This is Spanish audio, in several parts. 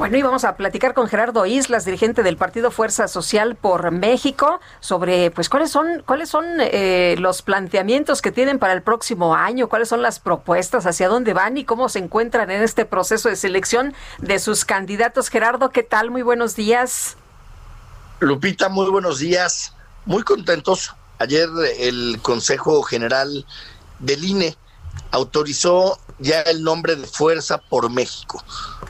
Bueno, y vamos a platicar con Gerardo Islas, dirigente del Partido Fuerza Social por México, sobre pues cuáles son cuáles son eh, los planteamientos que tienen para el próximo año, cuáles son las propuestas, hacia dónde van y cómo se encuentran en este proceso de selección de sus candidatos. Gerardo, ¿qué tal? Muy buenos días. Lupita, muy buenos días. Muy contentos. Ayer el Consejo General del INE autorizó ya el nombre de Fuerza por México.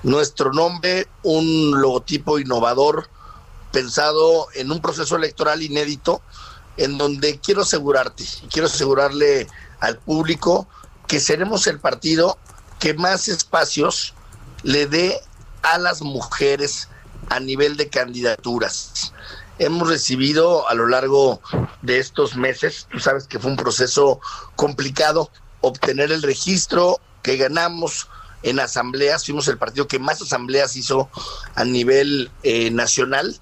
Nuestro nombre, un logotipo innovador pensado en un proceso electoral inédito, en donde quiero asegurarte, quiero asegurarle al público que seremos el partido que más espacios le dé a las mujeres a nivel de candidaturas. Hemos recibido a lo largo de estos meses, tú sabes que fue un proceso complicado, obtener el registro que ganamos en asambleas, fuimos el partido que más asambleas hizo a nivel eh, nacional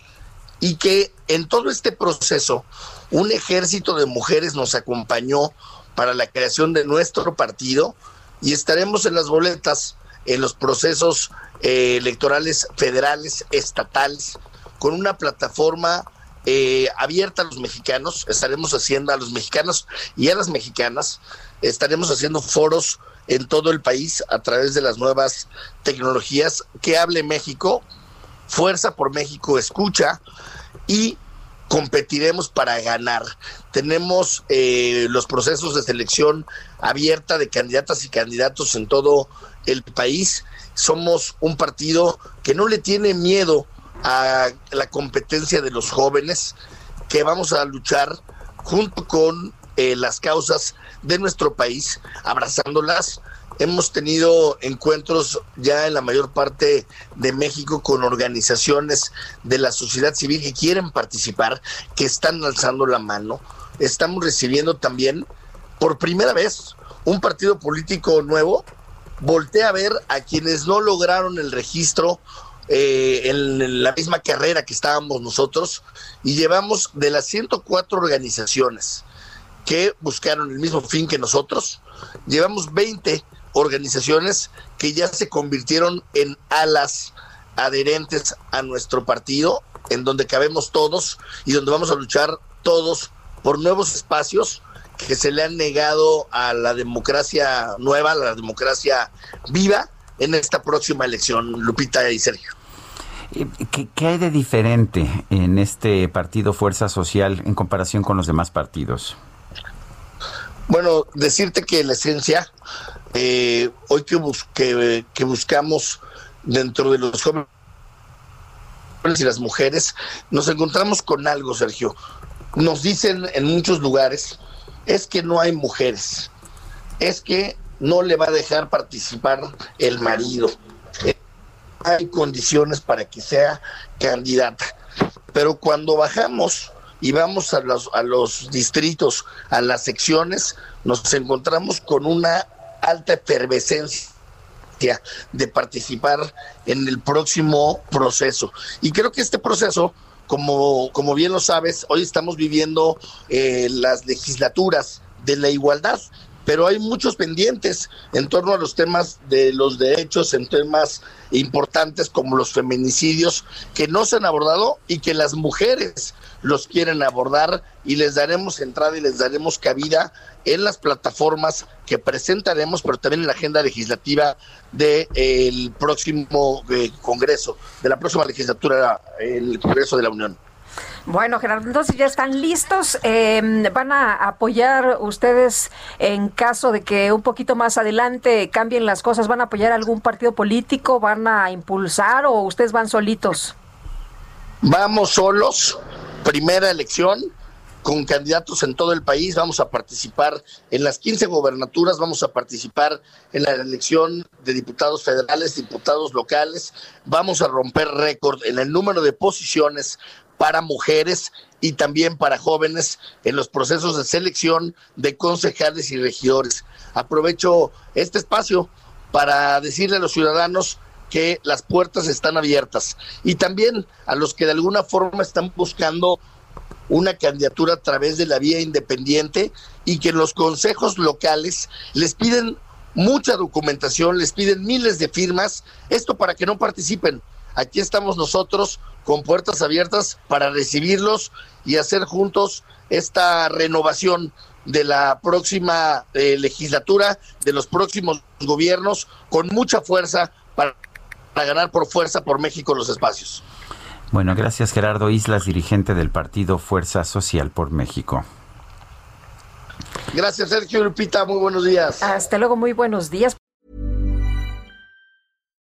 y que en todo este proceso un ejército de mujeres nos acompañó para la creación de nuestro partido y estaremos en las boletas en los procesos eh, electorales federales, estatales, con una plataforma eh, abierta a los mexicanos, estaremos haciendo a los mexicanos y a las mexicanas, estaremos haciendo foros en todo el país a través de las nuevas tecnologías que hable México, Fuerza por México escucha y competiremos para ganar. Tenemos eh, los procesos de selección abierta de candidatas y candidatos en todo el país. Somos un partido que no le tiene miedo a la competencia de los jóvenes, que vamos a luchar junto con eh, las causas de nuestro país, abrazándolas. Hemos tenido encuentros ya en la mayor parte de México con organizaciones de la sociedad civil que quieren participar, que están alzando la mano. Estamos recibiendo también, por primera vez, un partido político nuevo. Voltea a ver a quienes no lograron el registro eh, en la misma carrera que estábamos nosotros y llevamos de las 104 organizaciones que buscaron el mismo fin que nosotros, llevamos 20 organizaciones que ya se convirtieron en alas adherentes a nuestro partido, en donde cabemos todos y donde vamos a luchar todos por nuevos espacios que se le han negado a la democracia nueva, a la democracia viva en esta próxima elección, Lupita y Sergio. Eh, ¿Qué, hay de diferente en este partido Fuerza Social en comparación con los demás partidos? Bueno, decirte que la esencia, eh, hoy que, que buscamos dentro de los jóvenes y las mujeres, nos encontramos con algo, Sergio. Nos dicen en muchos lugares, es que no hay mujeres, es que no le va a dejar participar el marido, hay condiciones para que sea candidata. Pero cuando bajamos y vamos a los, a los distritos, a las secciones, nos encontramos con una alta efervescencia de participar en el próximo proceso. Y creo que este proceso, como, como bien lo sabes, hoy estamos viviendo eh, las legislaturas de la igualdad pero hay muchos pendientes en torno a los temas de los derechos, en temas importantes como los feminicidios que no se han abordado y que las mujeres los quieren abordar y les daremos entrada y les daremos cabida en las plataformas que presentaremos, pero también en la agenda legislativa del próximo eh, Congreso, de la próxima legislatura, el Congreso de la Unión. Bueno, Gerardo, entonces ya están listos. Em, ¿Van a apoyar ustedes en caso de que un poquito más adelante cambien las cosas? ¿Van a apoyar algún partido político? ¿Van a impulsar o ustedes van solitos? Vamos solos. Primera elección con candidatos en todo el país. Vamos a participar en las 15 gobernaturas, vamos a participar en la elección de diputados federales, diputados locales. Vamos a romper récord en el número de posiciones para mujeres y también para jóvenes en los procesos de selección de concejales y regidores. Aprovecho este espacio para decirle a los ciudadanos que las puertas están abiertas y también a los que de alguna forma están buscando una candidatura a través de la vía independiente y que los consejos locales les piden mucha documentación, les piden miles de firmas, esto para que no participen. Aquí estamos nosotros con puertas abiertas para recibirlos y hacer juntos esta renovación de la próxima eh, legislatura, de los próximos gobiernos, con mucha fuerza para, para ganar por fuerza por México los espacios. Bueno, gracias Gerardo Islas, dirigente del partido Fuerza Social por México. Gracias Sergio Lupita, muy buenos días. Hasta luego, muy buenos días.